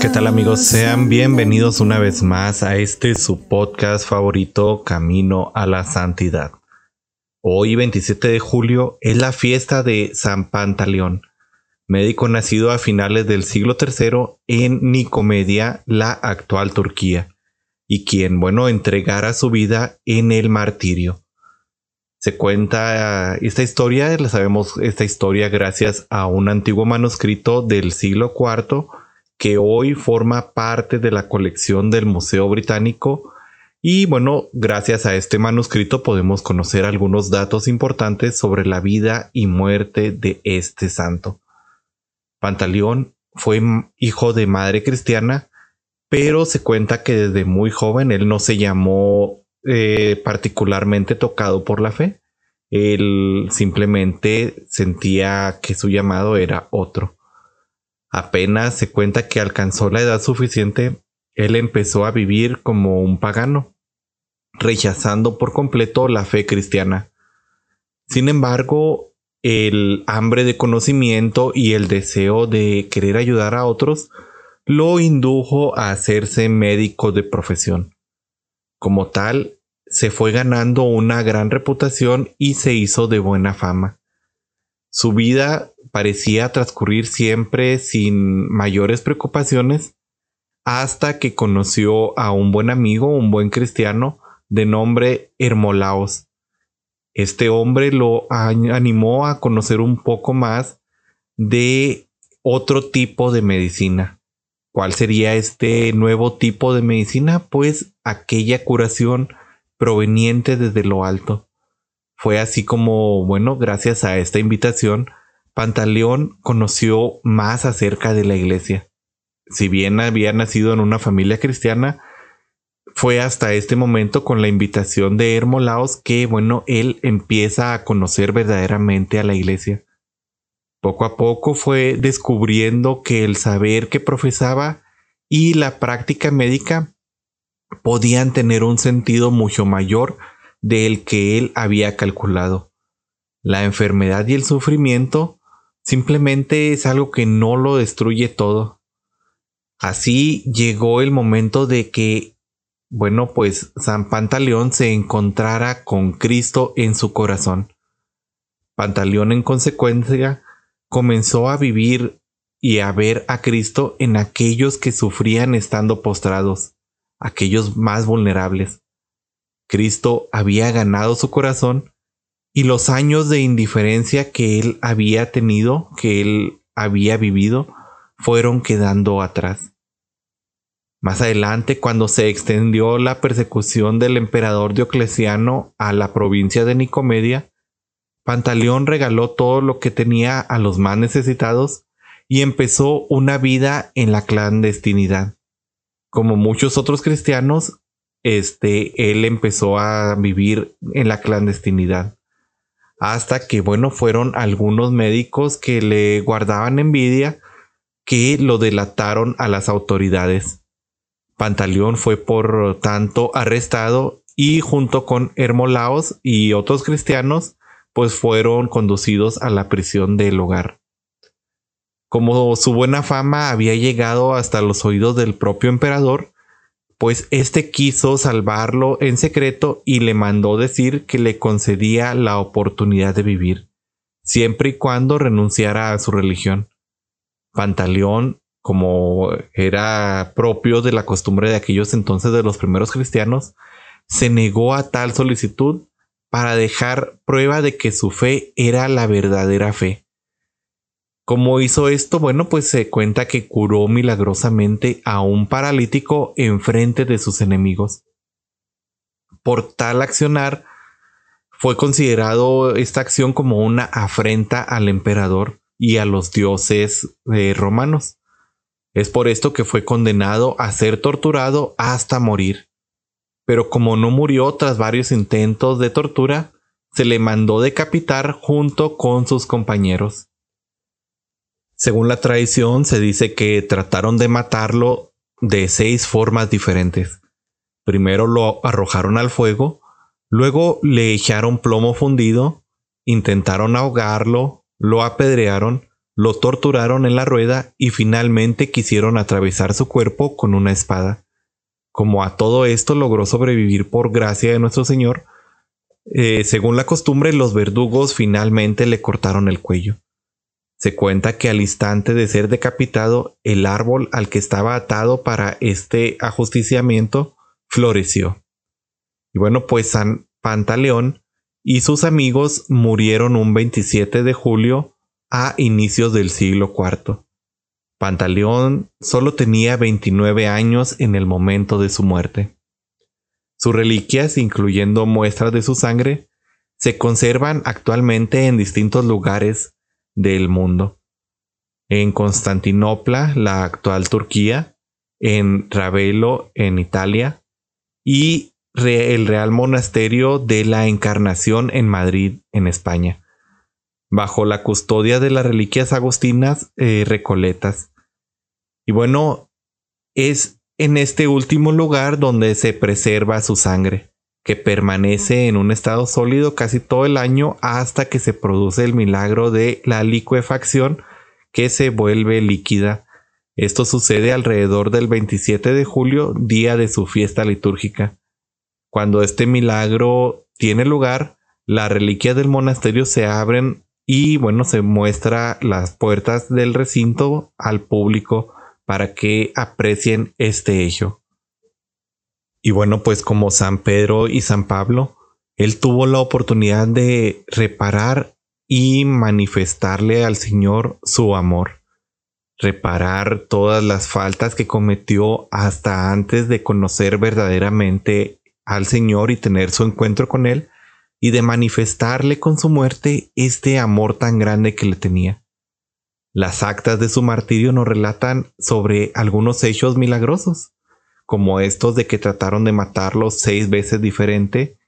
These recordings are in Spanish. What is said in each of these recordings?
¿Qué tal amigos? Sean bienvenidos una vez más a este su podcast favorito Camino a la Santidad. Hoy 27 de julio es la fiesta de San Pantaleón, médico nacido a finales del siglo III en Nicomedia, la actual Turquía, y quien, bueno, entregara su vida en el martirio. Se cuenta esta historia, la sabemos esta historia gracias a un antiguo manuscrito del siglo IV que hoy forma parte de la colección del Museo Británico y bueno, gracias a este manuscrito podemos conocer algunos datos importantes sobre la vida y muerte de este santo. Pantaleón fue hijo de madre cristiana, pero se cuenta que desde muy joven él no se llamó eh, particularmente tocado por la fe. Él simplemente sentía que su llamado era otro. Apenas se cuenta que alcanzó la edad suficiente, él empezó a vivir como un pagano, rechazando por completo la fe cristiana. Sin embargo, el hambre de conocimiento y el deseo de querer ayudar a otros lo indujo a hacerse médico de profesión. Como tal, se fue ganando una gran reputación y se hizo de buena fama. Su vida parecía transcurrir siempre sin mayores preocupaciones hasta que conoció a un buen amigo, un buen cristiano de nombre Hermolaos. Este hombre lo animó a conocer un poco más de otro tipo de medicina. ¿Cuál sería este nuevo tipo de medicina? Pues aquella curación proveniente desde lo alto. Fue así como, bueno, gracias a esta invitación, Pantaleón conoció más acerca de la iglesia. Si bien había nacido en una familia cristiana, fue hasta este momento con la invitación de Hermolaos que, bueno, él empieza a conocer verdaderamente a la iglesia. Poco a poco fue descubriendo que el saber que profesaba y la práctica médica podían tener un sentido mucho mayor del que él había calculado. La enfermedad y el sufrimiento simplemente es algo que no lo destruye todo. Así llegó el momento de que, bueno, pues San Pantaleón se encontrara con Cristo en su corazón. Pantaleón en consecuencia comenzó a vivir y a ver a Cristo en aquellos que sufrían estando postrados, aquellos más vulnerables. Cristo había ganado su corazón y los años de indiferencia que él había tenido, que él había vivido, fueron quedando atrás. Más adelante, cuando se extendió la persecución del emperador Diocleciano a la provincia de Nicomedia, Pantaleón regaló todo lo que tenía a los más necesitados y empezó una vida en la clandestinidad. Como muchos otros cristianos, este, él empezó a vivir en la clandestinidad. Hasta que, bueno, fueron algunos médicos que le guardaban envidia que lo delataron a las autoridades. Pantaleón fue por tanto arrestado y junto con Hermolaos y otros cristianos, pues fueron conducidos a la prisión del hogar. Como su buena fama había llegado hasta los oídos del propio emperador, pues éste quiso salvarlo en secreto y le mandó decir que le concedía la oportunidad de vivir, siempre y cuando renunciara a su religión. Pantaleón, como era propio de la costumbre de aquellos entonces de los primeros cristianos, se negó a tal solicitud para dejar prueba de que su fe era la verdadera fe. ¿Cómo hizo esto? Bueno, pues se cuenta que curó milagrosamente a un paralítico en frente de sus enemigos. Por tal accionar, fue considerado esta acción como una afrenta al emperador y a los dioses eh, romanos. Es por esto que fue condenado a ser torturado hasta morir. Pero como no murió tras varios intentos de tortura, se le mandó decapitar junto con sus compañeros. Según la tradición, se dice que trataron de matarlo de seis formas diferentes. Primero lo arrojaron al fuego, luego le echaron plomo fundido, intentaron ahogarlo, lo apedrearon, lo torturaron en la rueda y finalmente quisieron atravesar su cuerpo con una espada. Como a todo esto logró sobrevivir por gracia de nuestro Señor, eh, según la costumbre los verdugos finalmente le cortaron el cuello. Se cuenta que al instante de ser decapitado, el árbol al que estaba atado para este ajusticiamiento floreció. Y bueno, pues San Pantaleón y sus amigos murieron un 27 de julio a inicios del siglo IV. Pantaleón solo tenía 29 años en el momento de su muerte. Sus reliquias, incluyendo muestras de su sangre, se conservan actualmente en distintos lugares del mundo. En Constantinopla, la actual Turquía, en Ravelo, en Italia, y el Real Monasterio de la Encarnación en Madrid, en España, bajo la custodia de las reliquias agustinas eh, recoletas. Y bueno, es en este último lugar donde se preserva su sangre que permanece en un estado sólido casi todo el año hasta que se produce el milagro de la liquefacción que se vuelve líquida. Esto sucede alrededor del 27 de julio, día de su fiesta litúrgica. Cuando este milagro tiene lugar, las reliquias del monasterio se abren y bueno, se muestra las puertas del recinto al público para que aprecien este hecho. Y bueno, pues como San Pedro y San Pablo, él tuvo la oportunidad de reparar y manifestarle al Señor su amor. Reparar todas las faltas que cometió hasta antes de conocer verdaderamente al Señor y tener su encuentro con Él, y de manifestarle con su muerte este amor tan grande que le tenía. Las actas de su martirio nos relatan sobre algunos hechos milagrosos como estos de que trataron de matarlo seis veces diferente.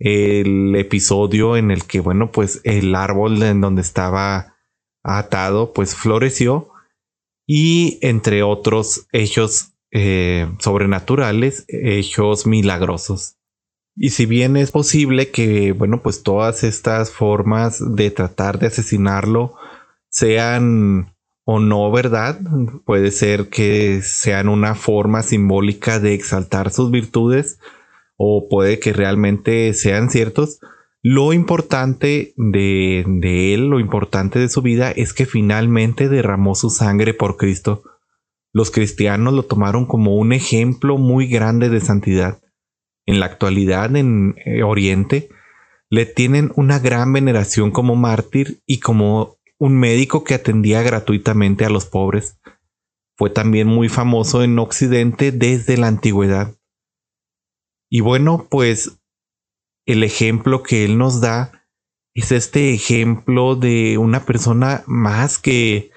El episodio en el que, bueno, pues el árbol en donde estaba atado, pues floreció. Y entre otros hechos eh, sobrenaturales, hechos milagrosos. Y si bien es posible que, bueno, pues todas estas formas de tratar de asesinarlo sean o no verdad. Puede ser que sean una forma simbólica de exaltar sus virtudes o puede que realmente sean ciertos. Lo importante de, de, él, lo importante de su vida es que finalmente derramó su sangre por Cristo. Los cristianos lo tomaron como un ejemplo muy grande de santidad. En la actualidad en eh, Oriente le tienen una gran veneración como mártir y como un médico que atendía gratuitamente a los pobres. Fue también muy famoso en Occidente desde la antigüedad. Y bueno, pues el ejemplo que él nos da es este ejemplo de una persona más que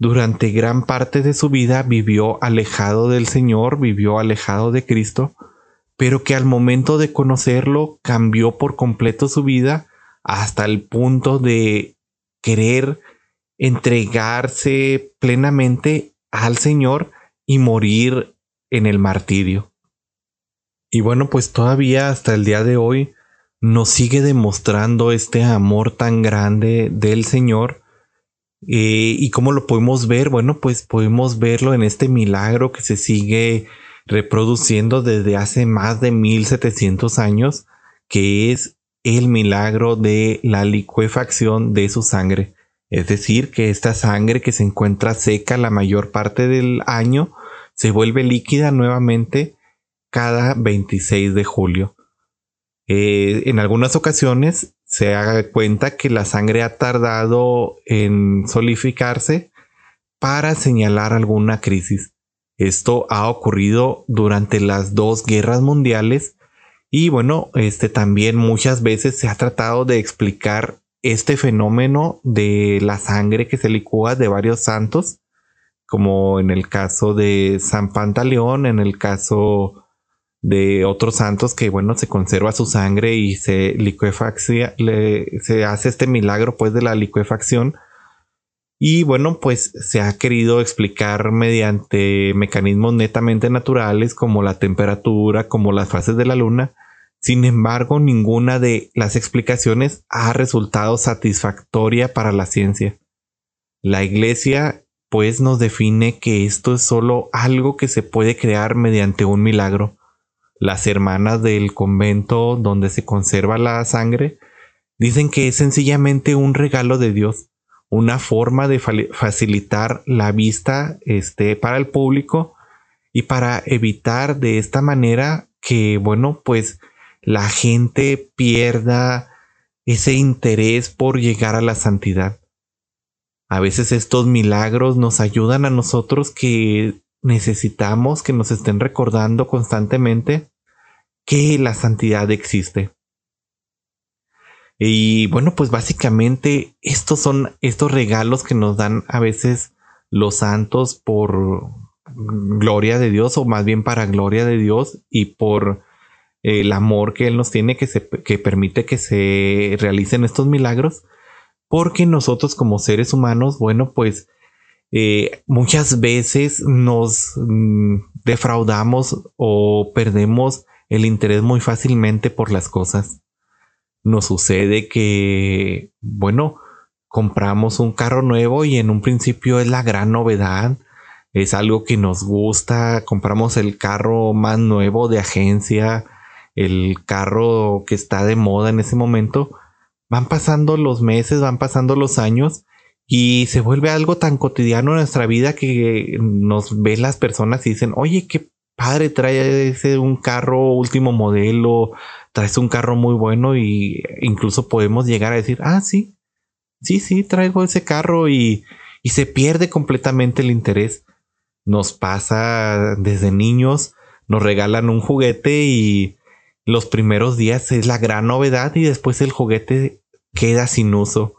durante gran parte de su vida vivió alejado del Señor, vivió alejado de Cristo, pero que al momento de conocerlo cambió por completo su vida hasta el punto de querer entregarse plenamente al Señor y morir en el martirio. Y bueno, pues todavía hasta el día de hoy nos sigue demostrando este amor tan grande del Señor. Eh, ¿Y cómo lo podemos ver? Bueno, pues podemos verlo en este milagro que se sigue reproduciendo desde hace más de 1700 años, que es el milagro de la licuefacción de su sangre. Es decir, que esta sangre que se encuentra seca la mayor parte del año se vuelve líquida nuevamente cada 26 de julio. Eh, en algunas ocasiones se haga cuenta que la sangre ha tardado en solidificarse para señalar alguna crisis. Esto ha ocurrido durante las dos guerras mundiales y bueno, este también muchas veces se ha tratado de explicar este fenómeno de la sangre que se licúa de varios santos como en el caso de San Pantaleón, en el caso de otros santos que bueno se conserva su sangre y se liquefaccia, se hace este milagro pues de la liquefacción y bueno pues se ha querido explicar mediante mecanismos netamente naturales como la temperatura, como las fases de la luna. Sin embargo, ninguna de las explicaciones ha resultado satisfactoria para la ciencia. La iglesia pues nos define que esto es solo algo que se puede crear mediante un milagro las hermanas del convento donde se conserva la sangre dicen que es sencillamente un regalo de Dios, una forma de facilitar la vista este, para el público y para evitar de esta manera que, bueno, pues la gente pierda ese interés por llegar a la santidad. A veces estos milagros nos ayudan a nosotros que necesitamos que nos estén recordando constantemente que la santidad existe. Y bueno, pues básicamente estos son estos regalos que nos dan a veces los santos por gloria de Dios o más bien para gloria de Dios y por el amor que Él nos tiene que, se, que permite que se realicen estos milagros. Porque nosotros como seres humanos, bueno, pues eh, muchas veces nos mm, defraudamos o perdemos el interés muy fácilmente por las cosas. Nos sucede que, bueno, compramos un carro nuevo y en un principio es la gran novedad, es algo que nos gusta, compramos el carro más nuevo de agencia, el carro que está de moda en ese momento, van pasando los meses, van pasando los años y se vuelve algo tan cotidiano en nuestra vida que nos ven las personas y dicen, oye, qué padre, trae ese un carro último modelo, traes un carro muy bueno y incluso podemos llegar a decir, ah, sí, sí, sí, traigo ese carro y, y se pierde completamente el interés. Nos pasa desde niños, nos regalan un juguete y los primeros días es la gran novedad y después el juguete queda sin uso.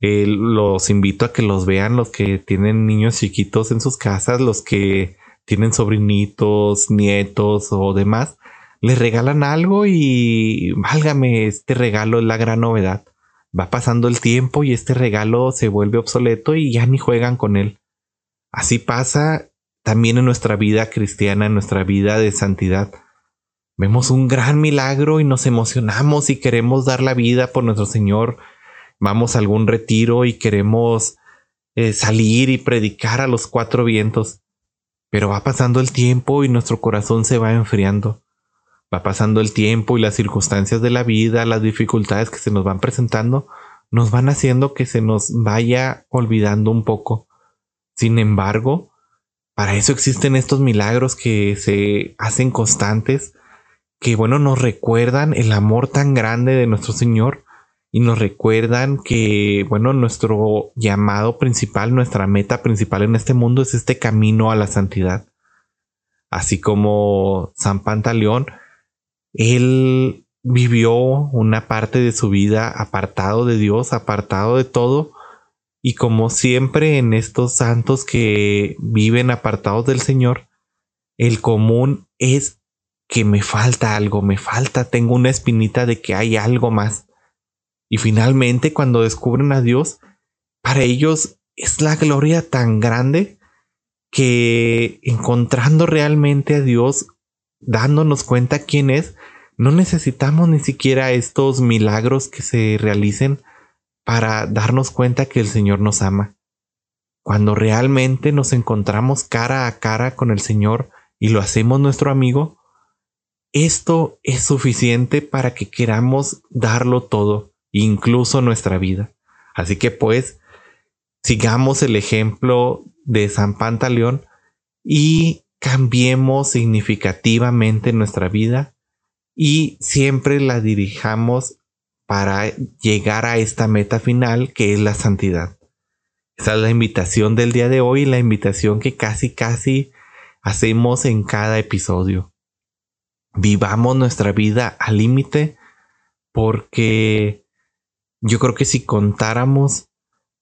los invito a que los vean los que tienen niños chiquitos en sus casas, los que tienen sobrinitos, nietos o demás, les regalan algo y válgame, este regalo es la gran novedad. Va pasando el tiempo y este regalo se vuelve obsoleto y ya ni juegan con él. Así pasa también en nuestra vida cristiana, en nuestra vida de santidad. Vemos un gran milagro y nos emocionamos y queremos dar la vida por nuestro Señor. Vamos a algún retiro y queremos eh, salir y predicar a los cuatro vientos. Pero va pasando el tiempo y nuestro corazón se va enfriando. Va pasando el tiempo y las circunstancias de la vida, las dificultades que se nos van presentando, nos van haciendo que se nos vaya olvidando un poco. Sin embargo, para eso existen estos milagros que se hacen constantes, que bueno, nos recuerdan el amor tan grande de nuestro Señor y nos recuerdan que, bueno, nuestro llamado principal, nuestra meta principal en este mundo es este camino a la santidad. Así como San Pantaleón, él vivió una parte de su vida apartado de Dios, apartado de todo, y como siempre en estos santos que viven apartados del Señor, el común es que me falta algo, me falta, tengo una espinita de que hay algo más. Y finalmente cuando descubren a Dios, para ellos es la gloria tan grande que encontrando realmente a Dios, dándonos cuenta quién es, no necesitamos ni siquiera estos milagros que se realicen para darnos cuenta que el Señor nos ama. Cuando realmente nos encontramos cara a cara con el Señor y lo hacemos nuestro amigo, esto es suficiente para que queramos darlo todo incluso nuestra vida. Así que pues sigamos el ejemplo de San Pantaleón y cambiemos significativamente nuestra vida y siempre la dirijamos para llegar a esta meta final que es la santidad. Esa es la invitación del día de hoy, la invitación que casi casi hacemos en cada episodio. Vivamos nuestra vida al límite porque yo creo que si contáramos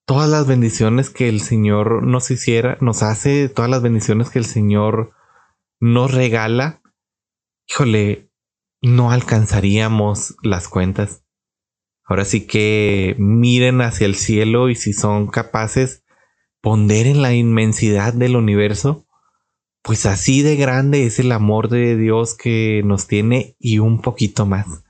todas las bendiciones que el Señor nos hiciera, nos hace, todas las bendiciones que el Señor nos regala, híjole, no alcanzaríamos las cuentas. Ahora sí que miren hacia el cielo y si son capaces, ponderen la inmensidad del universo, pues así de grande es el amor de Dios que nos tiene y un poquito más.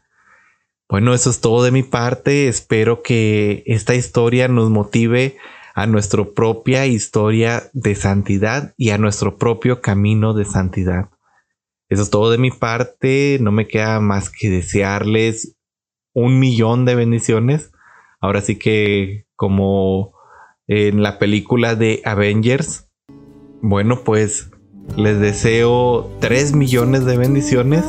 Bueno, eso es todo de mi parte. Espero que esta historia nos motive a nuestra propia historia de santidad y a nuestro propio camino de santidad. Eso es todo de mi parte. No me queda más que desearles un millón de bendiciones. Ahora sí que como en la película de Avengers. Bueno, pues les deseo tres millones de bendiciones.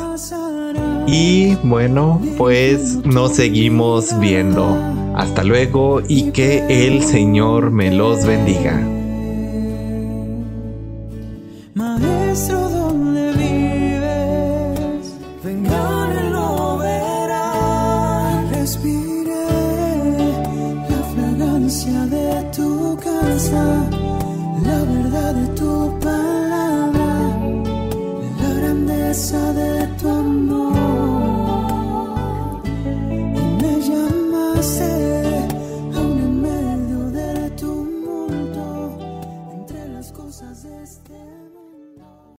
Y bueno, pues nos seguimos viendo. Hasta luego y que el Señor me los bendiga. Maestro, ¿dónde vives? Vengan y lo verán. Respire la fragancia de tu casa,